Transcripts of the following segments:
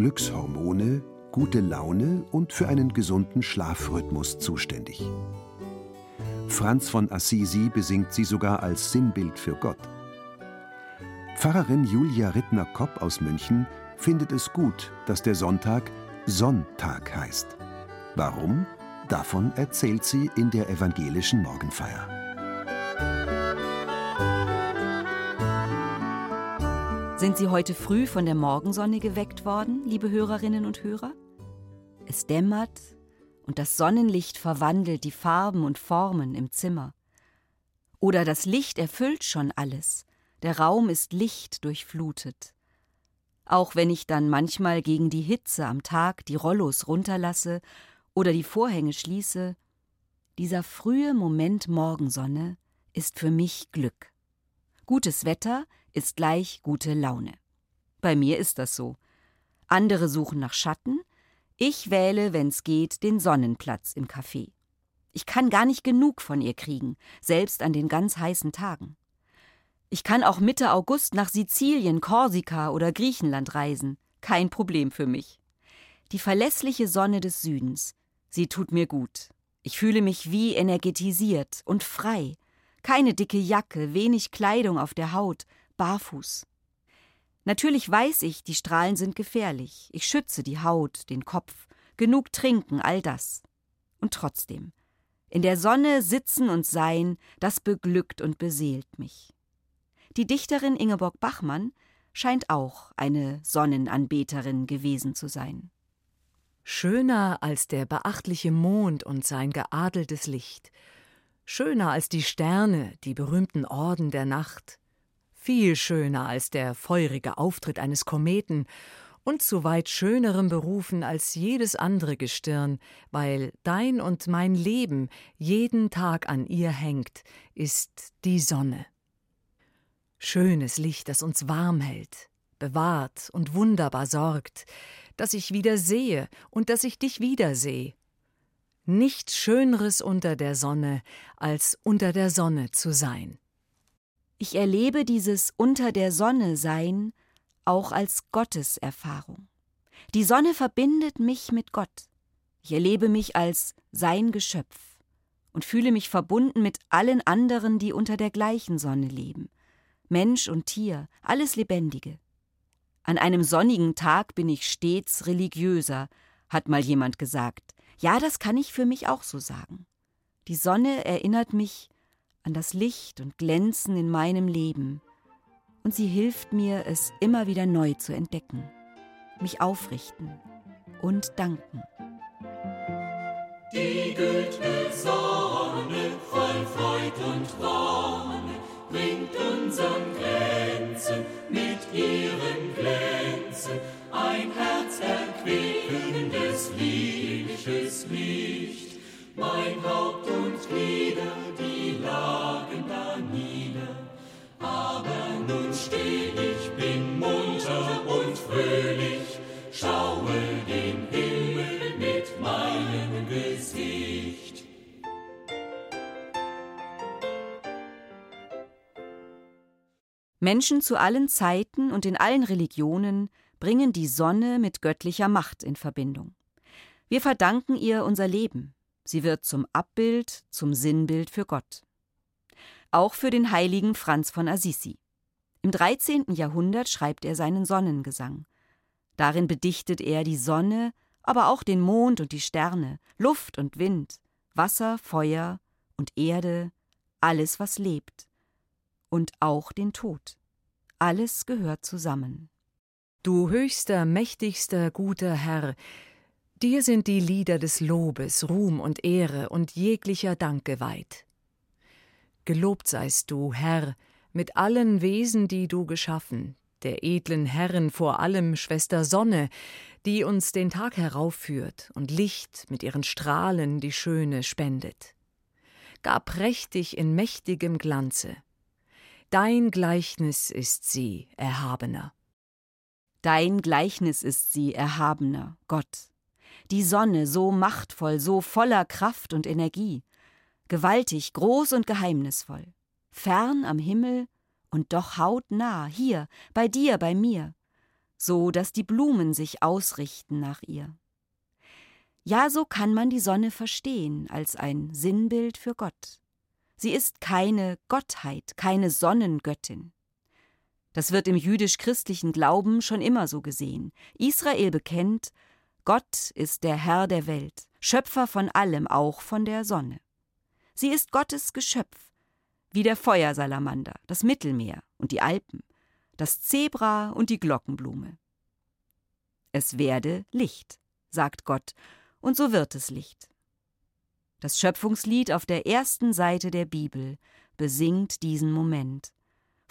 Glückshormone, gute Laune und für einen gesunden Schlafrhythmus zuständig. Franz von Assisi besingt sie sogar als Sinnbild für Gott. Pfarrerin Julia Rittner-Kopp aus München findet es gut, dass der Sonntag Sonntag heißt. Warum? Davon erzählt sie in der evangelischen Morgenfeier. Sind Sie heute früh von der Morgensonne geweckt worden, liebe Hörerinnen und Hörer? Es dämmert und das Sonnenlicht verwandelt die Farben und Formen im Zimmer. Oder das Licht erfüllt schon alles, der Raum ist Licht durchflutet. Auch wenn ich dann manchmal gegen die Hitze am Tag die Rollos runterlasse oder die Vorhänge schließe, dieser frühe Moment Morgensonne ist für mich Glück. Gutes Wetter ist gleich gute Laune. Bei mir ist das so. Andere suchen nach Schatten, ich wähle, wenn's geht, den Sonnenplatz im Café. Ich kann gar nicht genug von ihr kriegen, selbst an den ganz heißen Tagen. Ich kann auch Mitte August nach Sizilien, Korsika oder Griechenland reisen. Kein Problem für mich. Die verlässliche Sonne des Südens, sie tut mir gut. Ich fühle mich wie energetisiert und frei. Keine dicke Jacke, wenig Kleidung auf der Haut, barfuß. Natürlich weiß ich, die Strahlen sind gefährlich. Ich schütze die Haut, den Kopf, genug trinken, all das. Und trotzdem, in der Sonne sitzen und sein, das beglückt und beseelt mich. Die Dichterin Ingeborg Bachmann scheint auch eine Sonnenanbeterin gewesen zu sein. Schöner als der beachtliche Mond und sein geadeltes Licht, schöner als die Sterne, die berühmten Orden der Nacht, viel schöner als der feurige Auftritt eines Kometen und zu weit schönerem berufen als jedes andere Gestirn, weil dein und mein Leben jeden Tag an ihr hängt, ist die Sonne. Schönes Licht, das uns warm hält, bewahrt und wunderbar sorgt, dass ich wieder sehe und dass ich dich wiedersehe. Nichts Schöneres unter der Sonne, als unter der Sonne zu sein. Ich erlebe dieses Unter der Sonne Sein auch als Gotteserfahrung. Die Sonne verbindet mich mit Gott. Ich erlebe mich als sein Geschöpf und fühle mich verbunden mit allen anderen, die unter der gleichen Sonne leben. Mensch und Tier, alles Lebendige. An einem sonnigen Tag bin ich stets religiöser, hat mal jemand gesagt. Ja, das kann ich für mich auch so sagen. Die Sonne erinnert mich an das Licht und Glänzen in meinem Leben, und sie hilft mir, es immer wieder neu zu entdecken, mich aufrichten und danken. Die güldne Sonne voll Freud und Wonne bringt unseren Grenzen mit ihrem Glänzen ein herzerquickendes, Menschen zu allen Zeiten und in allen Religionen bringen die Sonne mit göttlicher Macht in Verbindung. Wir verdanken ihr unser Leben. Sie wird zum Abbild, zum Sinnbild für Gott. Auch für den heiligen Franz von Assisi. Im 13. Jahrhundert schreibt er seinen Sonnengesang. Darin bedichtet er die Sonne, aber auch den Mond und die Sterne, Luft und Wind, Wasser, Feuer und Erde, alles, was lebt. Und auch den Tod. Alles gehört zusammen. Du höchster, mächtigster, guter Herr, Dir sind die Lieder des Lobes, Ruhm und Ehre und jeglicher Dank geweiht. Gelobt seist du, Herr, mit allen Wesen, die du geschaffen, der edlen Herren vor allem Schwester Sonne, die uns den Tag heraufführt und Licht mit ihren Strahlen die Schöne spendet. Gar prächtig in mächtigem Glanze. Dein Gleichnis ist sie, Erhabener. Dein Gleichnis ist sie, Erhabener, Gott. Die Sonne so machtvoll, so voller Kraft und Energie, gewaltig, groß und geheimnisvoll, fern am Himmel und doch hautnah, hier, bei dir, bei mir, so dass die Blumen sich ausrichten nach ihr. Ja, so kann man die Sonne verstehen als ein Sinnbild für Gott. Sie ist keine Gottheit, keine Sonnengöttin. Das wird im jüdisch-christlichen Glauben schon immer so gesehen. Israel bekennt, Gott ist der Herr der Welt, Schöpfer von allem, auch von der Sonne. Sie ist Gottes Geschöpf, wie der Feuersalamander, das Mittelmeer und die Alpen, das Zebra und die Glockenblume. Es werde Licht, sagt Gott, und so wird es Licht. Das Schöpfungslied auf der ersten Seite der Bibel besingt diesen Moment.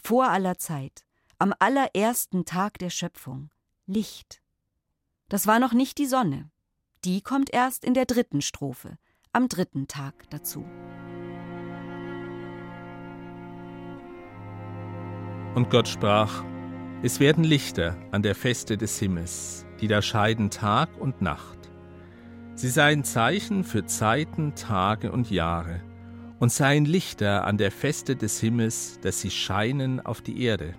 Vor aller Zeit, am allerersten Tag der Schöpfung, Licht. Das war noch nicht die Sonne. Die kommt erst in der dritten Strophe, am dritten Tag dazu. Und Gott sprach, es werden Lichter an der Feste des Himmels, die da scheiden Tag und Nacht. Sie seien Zeichen für Zeiten, Tage und Jahre, und seien Lichter an der Feste des Himmels, dass sie scheinen auf die Erde.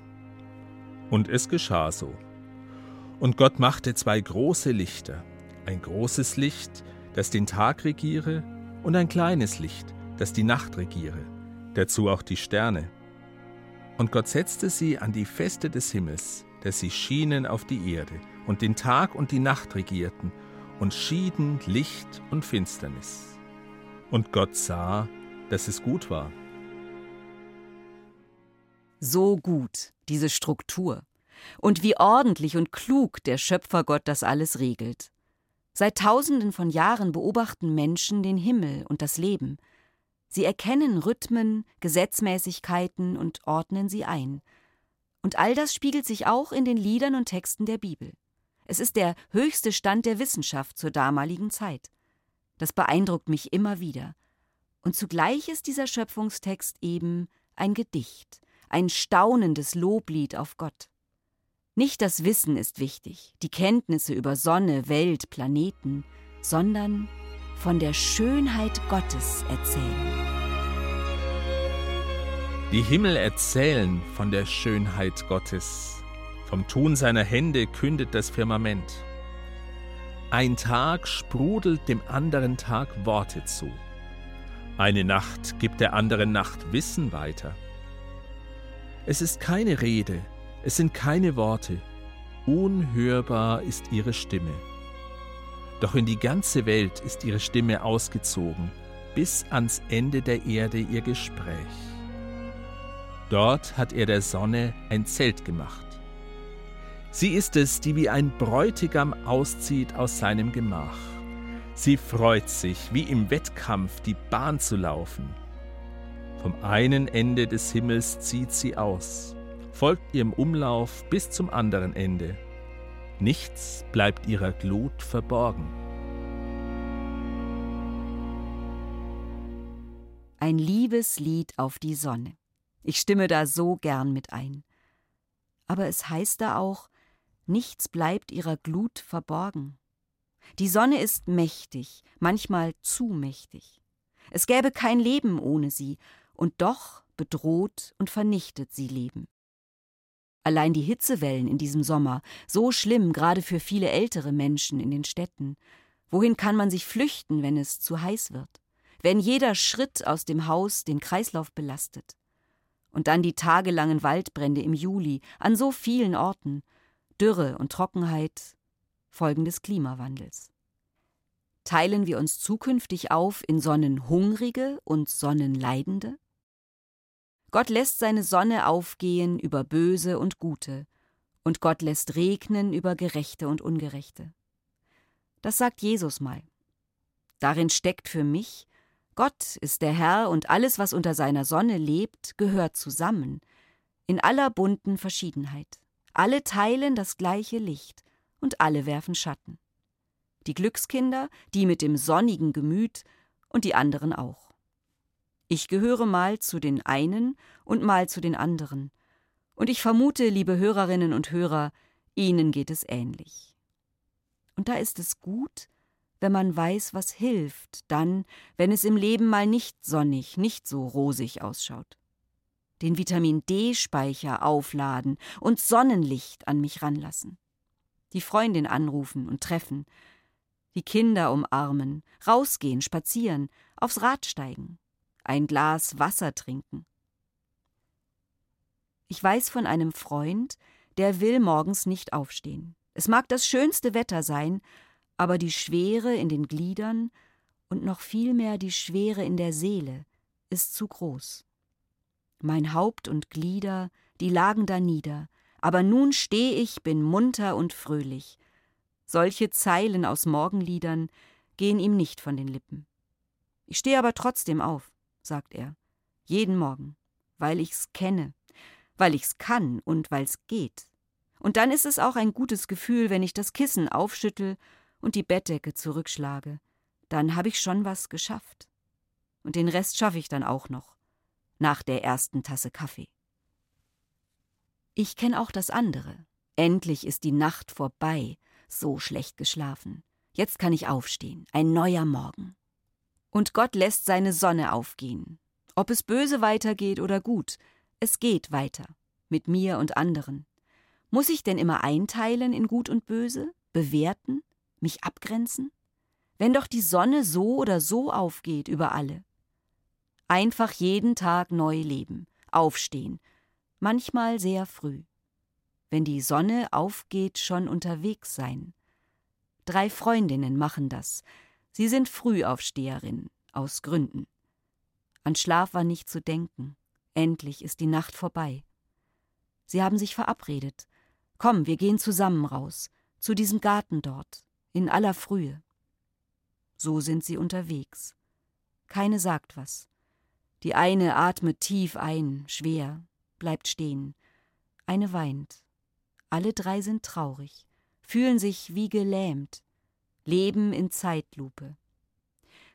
Und es geschah so. Und Gott machte zwei große Lichter, ein großes Licht, das den Tag regiere, und ein kleines Licht, das die Nacht regiere, dazu auch die Sterne. Und Gott setzte sie an die Feste des Himmels, dass sie schienen auf die Erde und den Tag und die Nacht regierten und schieden Licht und Finsternis. Und Gott sah, dass es gut war. So gut, diese Struktur. Und wie ordentlich und klug der Schöpfergott das alles regelt. Seit tausenden von Jahren beobachten Menschen den Himmel und das Leben, Sie erkennen Rhythmen, Gesetzmäßigkeiten und ordnen sie ein. Und all das spiegelt sich auch in den Liedern und Texten der Bibel. Es ist der höchste Stand der Wissenschaft zur damaligen Zeit. Das beeindruckt mich immer wieder. Und zugleich ist dieser Schöpfungstext eben ein Gedicht, ein staunendes Loblied auf Gott. Nicht das Wissen ist wichtig, die Kenntnisse über Sonne, Welt, Planeten, sondern von der Schönheit Gottes erzählen. Die Himmel erzählen von der Schönheit Gottes. Vom Tun seiner Hände kündet das Firmament. Ein Tag sprudelt dem anderen Tag Worte zu. Eine Nacht gibt der anderen Nacht Wissen weiter. Es ist keine Rede, es sind keine Worte, unhörbar ist ihre Stimme. Doch in die ganze Welt ist ihre Stimme ausgezogen, bis ans Ende der Erde ihr Gespräch. Dort hat er der Sonne ein Zelt gemacht. Sie ist es, die wie ein Bräutigam auszieht aus seinem Gemach. Sie freut sich, wie im Wettkampf die Bahn zu laufen. Vom einen Ende des Himmels zieht sie aus, folgt ihrem Umlauf bis zum anderen Ende Nichts bleibt ihrer Glut verborgen. Ein Liebeslied auf die Sonne. Ich stimme da so gern mit ein. Aber es heißt da auch, nichts bleibt ihrer Glut verborgen. Die Sonne ist mächtig, manchmal zu mächtig. Es gäbe kein Leben ohne sie, und doch bedroht und vernichtet sie Leben. Allein die Hitzewellen in diesem Sommer, so schlimm gerade für viele ältere Menschen in den Städten. Wohin kann man sich flüchten, wenn es zu heiß wird? Wenn jeder Schritt aus dem Haus den Kreislauf belastet? Und dann die tagelangen Waldbrände im Juli an so vielen Orten, Dürre und Trockenheit, Folgen des Klimawandels. Teilen wir uns zukünftig auf in Sonnenhungrige und Sonnenleidende? Gott lässt seine Sonne aufgehen über Böse und Gute, und Gott lässt regnen über Gerechte und Ungerechte. Das sagt Jesus mal. Darin steckt für mich, Gott ist der Herr und alles, was unter seiner Sonne lebt, gehört zusammen, in aller bunten Verschiedenheit. Alle teilen das gleiche Licht und alle werfen Schatten. Die Glückskinder, die mit dem sonnigen Gemüt und die anderen auch. Ich gehöre mal zu den einen und mal zu den anderen. Und ich vermute, liebe Hörerinnen und Hörer, Ihnen geht es ähnlich. Und da ist es gut, wenn man weiß, was hilft, dann, wenn es im Leben mal nicht sonnig, nicht so rosig ausschaut. Den Vitamin D-Speicher aufladen und Sonnenlicht an mich ranlassen. Die Freundin anrufen und treffen. Die Kinder umarmen, rausgehen, spazieren, aufs Rad steigen, ein Glas Wasser trinken. Ich weiß von einem Freund, der will morgens nicht aufstehen. Es mag das schönste Wetter sein, aber die Schwere in den Gliedern und noch viel mehr die Schwere in der Seele ist zu groß. Mein Haupt und Glieder, die lagen da nieder, aber nun steh ich, bin munter und fröhlich. Solche Zeilen aus Morgenliedern gehen ihm nicht von den Lippen. Ich stehe aber trotzdem auf, sagt er, jeden Morgen, weil ich's kenne, weil ich's kann und weil's geht. Und dann ist es auch ein gutes Gefühl, wenn ich das Kissen aufschüttel und die Bettdecke zurückschlage, dann habe ich schon was geschafft. Und den Rest schaffe ich dann auch noch, nach der ersten Tasse Kaffee. Ich kenne auch das andere. Endlich ist die Nacht vorbei, so schlecht geschlafen. Jetzt kann ich aufstehen, ein neuer Morgen. Und Gott lässt seine Sonne aufgehen. Ob es böse weitergeht oder gut, es geht weiter, mit mir und anderen. Muss ich denn immer einteilen in Gut und Böse, bewerten? mich abgrenzen? Wenn doch die Sonne so oder so aufgeht über alle. Einfach jeden Tag neu leben, aufstehen, manchmal sehr früh. Wenn die Sonne aufgeht, schon unterwegs sein. Drei Freundinnen machen das. Sie sind Frühaufsteherinnen, aus Gründen. An Schlaf war nicht zu denken. Endlich ist die Nacht vorbei. Sie haben sich verabredet. Komm, wir gehen zusammen raus, zu diesem Garten dort in aller Frühe. So sind sie unterwegs. Keine sagt was. Die eine atmet tief ein, schwer, bleibt stehen. Eine weint. Alle drei sind traurig, fühlen sich wie gelähmt, leben in Zeitlupe.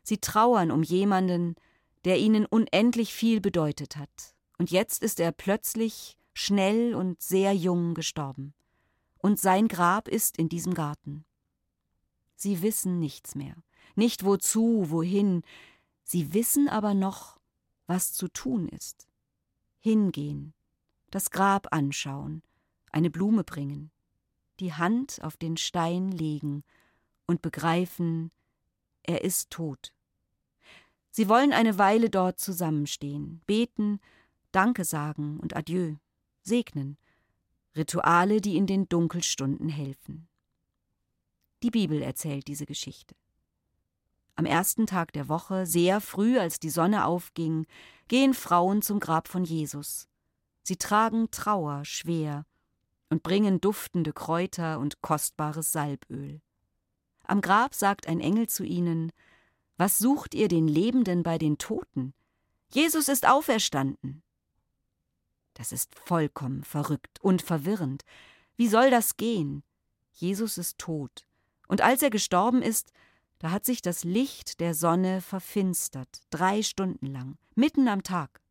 Sie trauern um jemanden, der ihnen unendlich viel bedeutet hat, und jetzt ist er plötzlich schnell und sehr jung gestorben. Und sein Grab ist in diesem Garten. Sie wissen nichts mehr, nicht wozu, wohin, sie wissen aber noch, was zu tun ist. Hingehen, das Grab anschauen, eine Blume bringen, die Hand auf den Stein legen und begreifen, er ist tot. Sie wollen eine Weile dort zusammenstehen, beten, Danke sagen und Adieu, segnen, Rituale, die in den Dunkelstunden helfen. Die Bibel erzählt diese Geschichte. Am ersten Tag der Woche, sehr früh, als die Sonne aufging, gehen Frauen zum Grab von Jesus. Sie tragen Trauer schwer und bringen duftende Kräuter und kostbares Salböl. Am Grab sagt ein Engel zu ihnen Was sucht ihr den Lebenden bei den Toten? Jesus ist auferstanden. Das ist vollkommen verrückt und verwirrend. Wie soll das gehen? Jesus ist tot. Und als er gestorben ist, da hat sich das Licht der Sonne verfinstert, drei Stunden lang, mitten am Tag.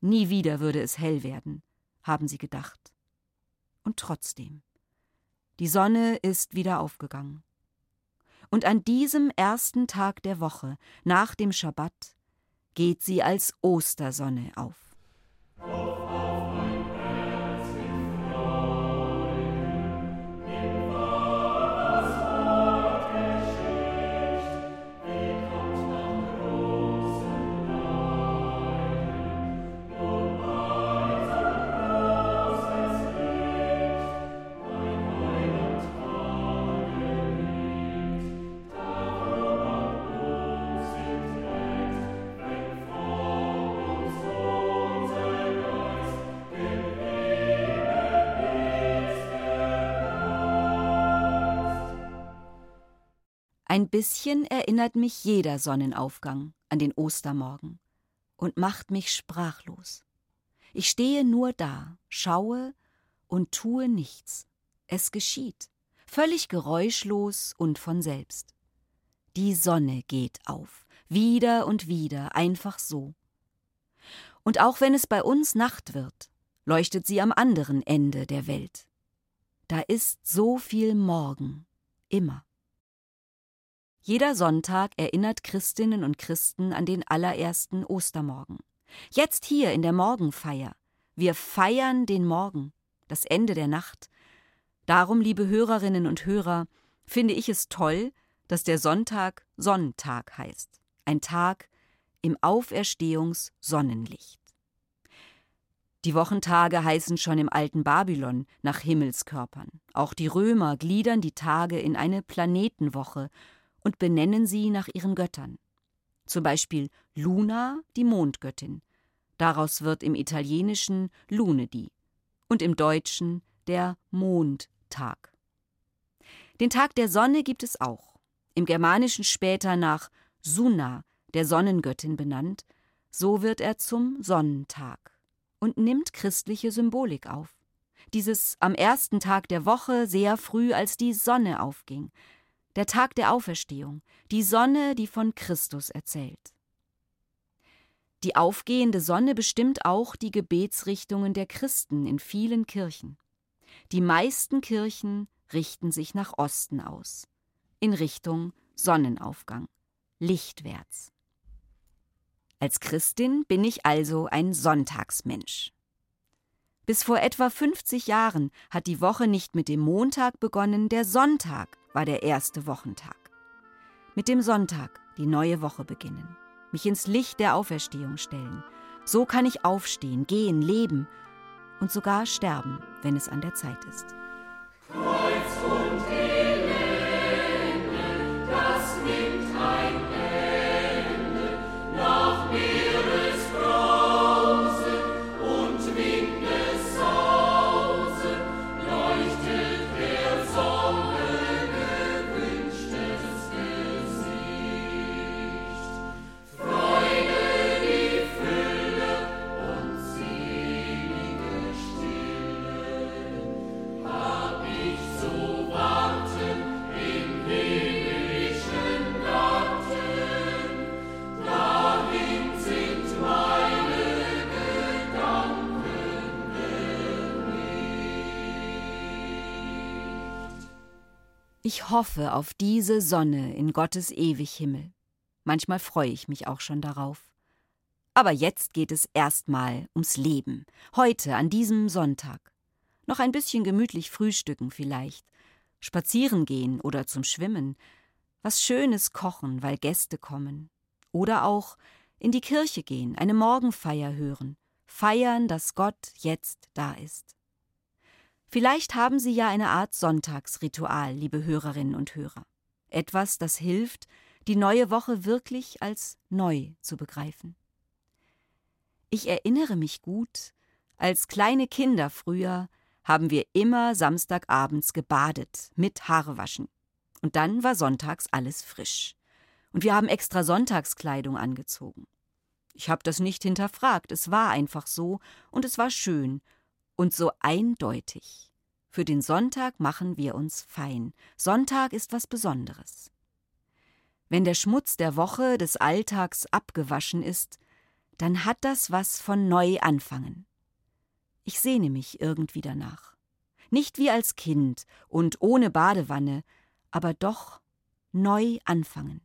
Nie wieder würde es hell werden, haben sie gedacht. Und trotzdem. Die Sonne ist wieder aufgegangen. Und an diesem ersten Tag der Woche, nach dem Schabbat, geht sie als Ostersonne auf. Ein bisschen erinnert mich jeder Sonnenaufgang an den Ostermorgen und macht mich sprachlos. Ich stehe nur da, schaue und tue nichts. Es geschieht, völlig geräuschlos und von selbst. Die Sonne geht auf, wieder und wieder, einfach so. Und auch wenn es bei uns Nacht wird, leuchtet sie am anderen Ende der Welt. Da ist so viel Morgen, immer. Jeder Sonntag erinnert Christinnen und Christen an den allerersten Ostermorgen. Jetzt hier in der Morgenfeier. Wir feiern den Morgen, das Ende der Nacht. Darum, liebe Hörerinnen und Hörer, finde ich es toll, dass der Sonntag Sonntag heißt. Ein Tag im Auferstehungssonnenlicht. Die Wochentage heißen schon im alten Babylon nach Himmelskörpern. Auch die Römer gliedern die Tage in eine Planetenwoche und benennen sie nach ihren Göttern. Zum Beispiel Luna, die Mondgöttin. Daraus wird im Italienischen Lunedì und im Deutschen der Mondtag. Den Tag der Sonne gibt es auch. Im Germanischen später nach Sunna, der Sonnengöttin benannt, so wird er zum Sonnentag und nimmt christliche Symbolik auf. Dieses am ersten Tag der Woche sehr früh, als die Sonne aufging, der Tag der Auferstehung, die Sonne, die von Christus erzählt. Die aufgehende Sonne bestimmt auch die Gebetsrichtungen der Christen in vielen Kirchen. Die meisten Kirchen richten sich nach Osten aus, in Richtung Sonnenaufgang, lichtwärts. Als Christin bin ich also ein Sonntagsmensch. Bis vor etwa 50 Jahren hat die Woche nicht mit dem Montag begonnen, der Sonntag war der erste Wochentag. Mit dem Sonntag die neue Woche beginnen, mich ins Licht der Auferstehung stellen. So kann ich aufstehen, gehen, leben und sogar sterben, wenn es an der Zeit ist. Kreuz und Ich hoffe auf diese Sonne in Gottes Ewighimmel. Manchmal freue ich mich auch schon darauf. Aber jetzt geht es erstmal ums Leben. Heute, an diesem Sonntag. Noch ein bisschen gemütlich frühstücken vielleicht. Spazieren gehen oder zum Schwimmen. Was Schönes kochen, weil Gäste kommen. Oder auch in die Kirche gehen, eine Morgenfeier hören. Feiern, dass Gott jetzt da ist. Vielleicht haben Sie ja eine Art Sonntagsritual, liebe Hörerinnen und Hörer. Etwas, das hilft, die neue Woche wirklich als neu zu begreifen. Ich erinnere mich gut, als kleine Kinder früher haben wir immer Samstagabends gebadet mit Haarewaschen. Und dann war sonntags alles frisch. Und wir haben extra Sonntagskleidung angezogen. Ich habe das nicht hinterfragt, es war einfach so und es war schön und so eindeutig. Für den Sonntag machen wir uns fein. Sonntag ist was Besonderes. Wenn der Schmutz der Woche des Alltags abgewaschen ist, dann hat das was von neu anfangen. Ich sehne mich irgendwie danach. Nicht wie als Kind und ohne Badewanne, aber doch neu anfangen.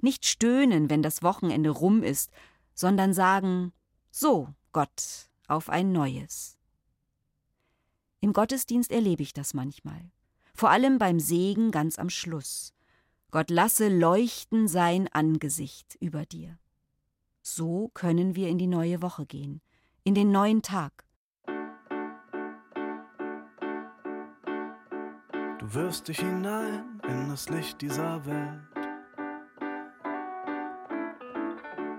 Nicht stöhnen, wenn das Wochenende rum ist, sondern sagen, so, Gott, auf ein neues. Im Gottesdienst erlebe ich das manchmal, vor allem beim Segen ganz am Schluss. Gott lasse leuchten sein Angesicht über dir. So können wir in die neue Woche gehen, in den neuen Tag. Du wirfst dich hinein in das Licht dieser Welt.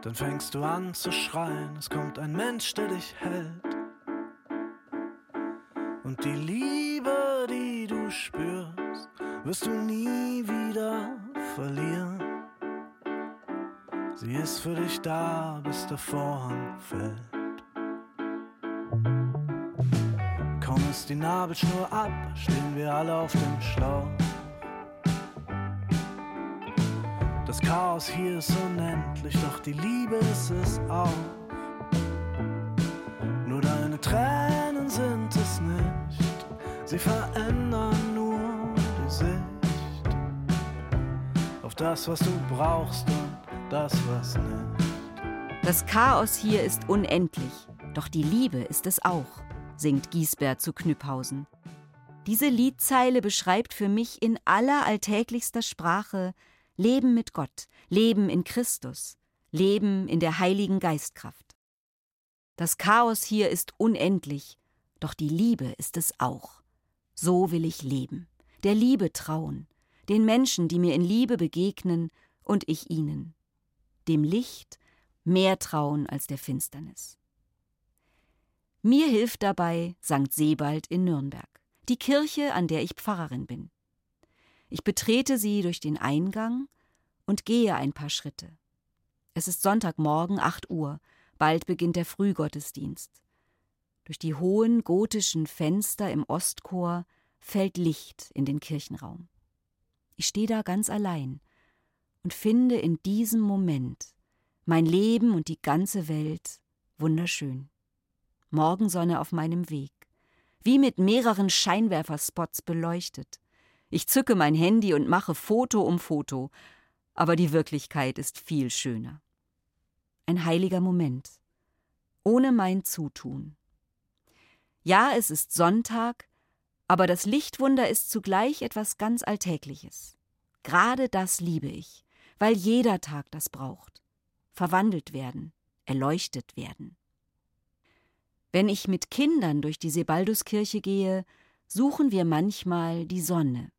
Dann fängst du an zu schreien, es kommt ein Mensch, der dich hält. Und die Liebe, die du spürst, wirst du nie wieder verlieren. Sie ist für dich da, bis der Vorhang fällt. Kaum ist die Nabelschnur ab, stehen wir alle auf dem Schlauch. Das Chaos hier ist unendlich, doch die Liebe ist es auch. Sie verändern nur die Sicht auf das, was du brauchst und das, was nicht. Das Chaos hier ist unendlich, doch die Liebe ist es auch, singt Giesbert zu Knüpphausen. Diese Liedzeile beschreibt für mich in aller alltäglichster Sprache Leben mit Gott, Leben in Christus, Leben in der Heiligen Geistkraft. Das Chaos hier ist unendlich, doch die Liebe ist es auch. So will ich leben, der Liebe trauen, den Menschen, die mir in Liebe begegnen und ich ihnen. Dem Licht mehr trauen als der Finsternis. Mir hilft dabei St. Sebald in Nürnberg, die Kirche, an der ich Pfarrerin bin. Ich betrete sie durch den Eingang und gehe ein paar Schritte. Es ist Sonntagmorgen, 8 Uhr, bald beginnt der Frühgottesdienst. Durch die hohen gotischen Fenster im Ostchor fällt Licht in den Kirchenraum. Ich stehe da ganz allein und finde in diesem Moment mein Leben und die ganze Welt wunderschön. Morgensonne auf meinem Weg, wie mit mehreren Scheinwerferspots beleuchtet. Ich zücke mein Handy und mache Foto um Foto, aber die Wirklichkeit ist viel schöner. Ein heiliger Moment, ohne mein Zutun. Ja, es ist Sonntag, aber das Lichtwunder ist zugleich etwas ganz Alltägliches. Gerade das liebe ich, weil jeder Tag das braucht. Verwandelt werden, erleuchtet werden. Wenn ich mit Kindern durch die Sebalduskirche gehe, suchen wir manchmal die Sonne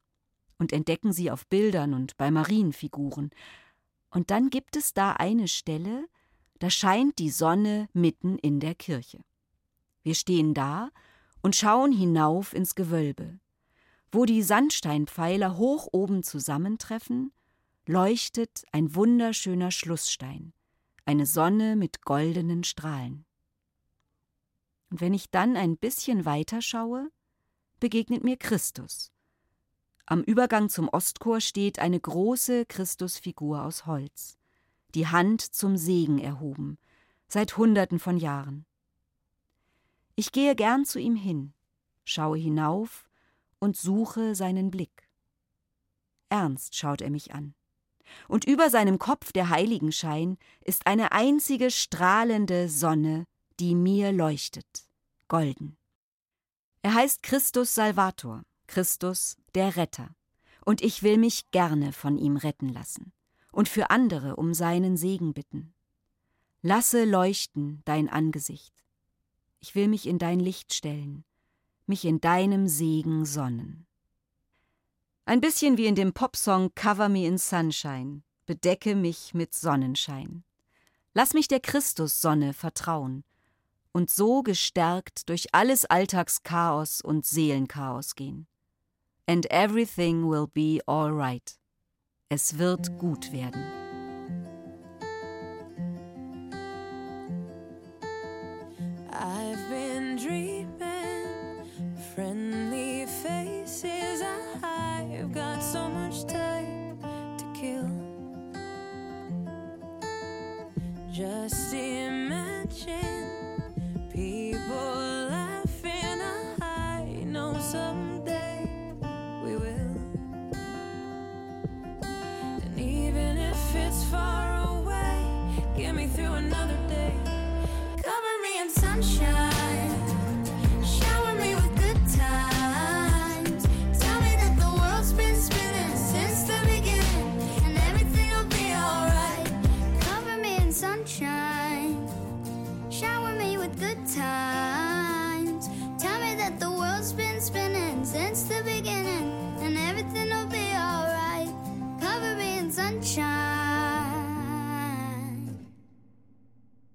und entdecken sie auf Bildern und bei Marienfiguren. Und dann gibt es da eine Stelle, da scheint die Sonne mitten in der Kirche. Wir stehen da und schauen hinauf ins Gewölbe. Wo die Sandsteinpfeiler hoch oben zusammentreffen, leuchtet ein wunderschöner Schlussstein, eine Sonne mit goldenen Strahlen. Und wenn ich dann ein bisschen weiter schaue, begegnet mir Christus, am Übergang zum Ostchor steht eine große Christusfigur aus Holz, die Hand zum Segen erhoben, seit Hunderten von Jahren. Ich gehe gern zu ihm hin, schaue hinauf und suche seinen Blick. Ernst schaut er mich an. Und über seinem Kopf der Heiligenschein ist eine einzige strahlende Sonne, die mir leuchtet, golden. Er heißt Christus Salvator, Christus der Retter, und ich will mich gerne von ihm retten lassen und für andere um seinen Segen bitten. Lasse leuchten dein Angesicht. Ich will mich in dein Licht stellen, mich in deinem Segen sonnen. Ein bisschen wie in dem Popsong Cover Me in Sunshine, bedecke mich mit Sonnenschein. Lass mich der Christussonne vertrauen und so gestärkt durch alles Alltagschaos und Seelenchaos gehen and everything will be all right. Es wird gut werden. Just imagine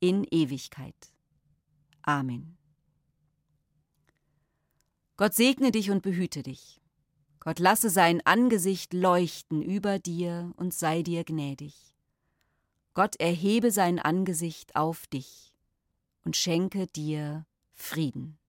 in Ewigkeit. Amen. Gott segne dich und behüte dich. Gott lasse sein Angesicht leuchten über dir und sei dir gnädig. Gott erhebe sein Angesicht auf dich und schenke dir Frieden.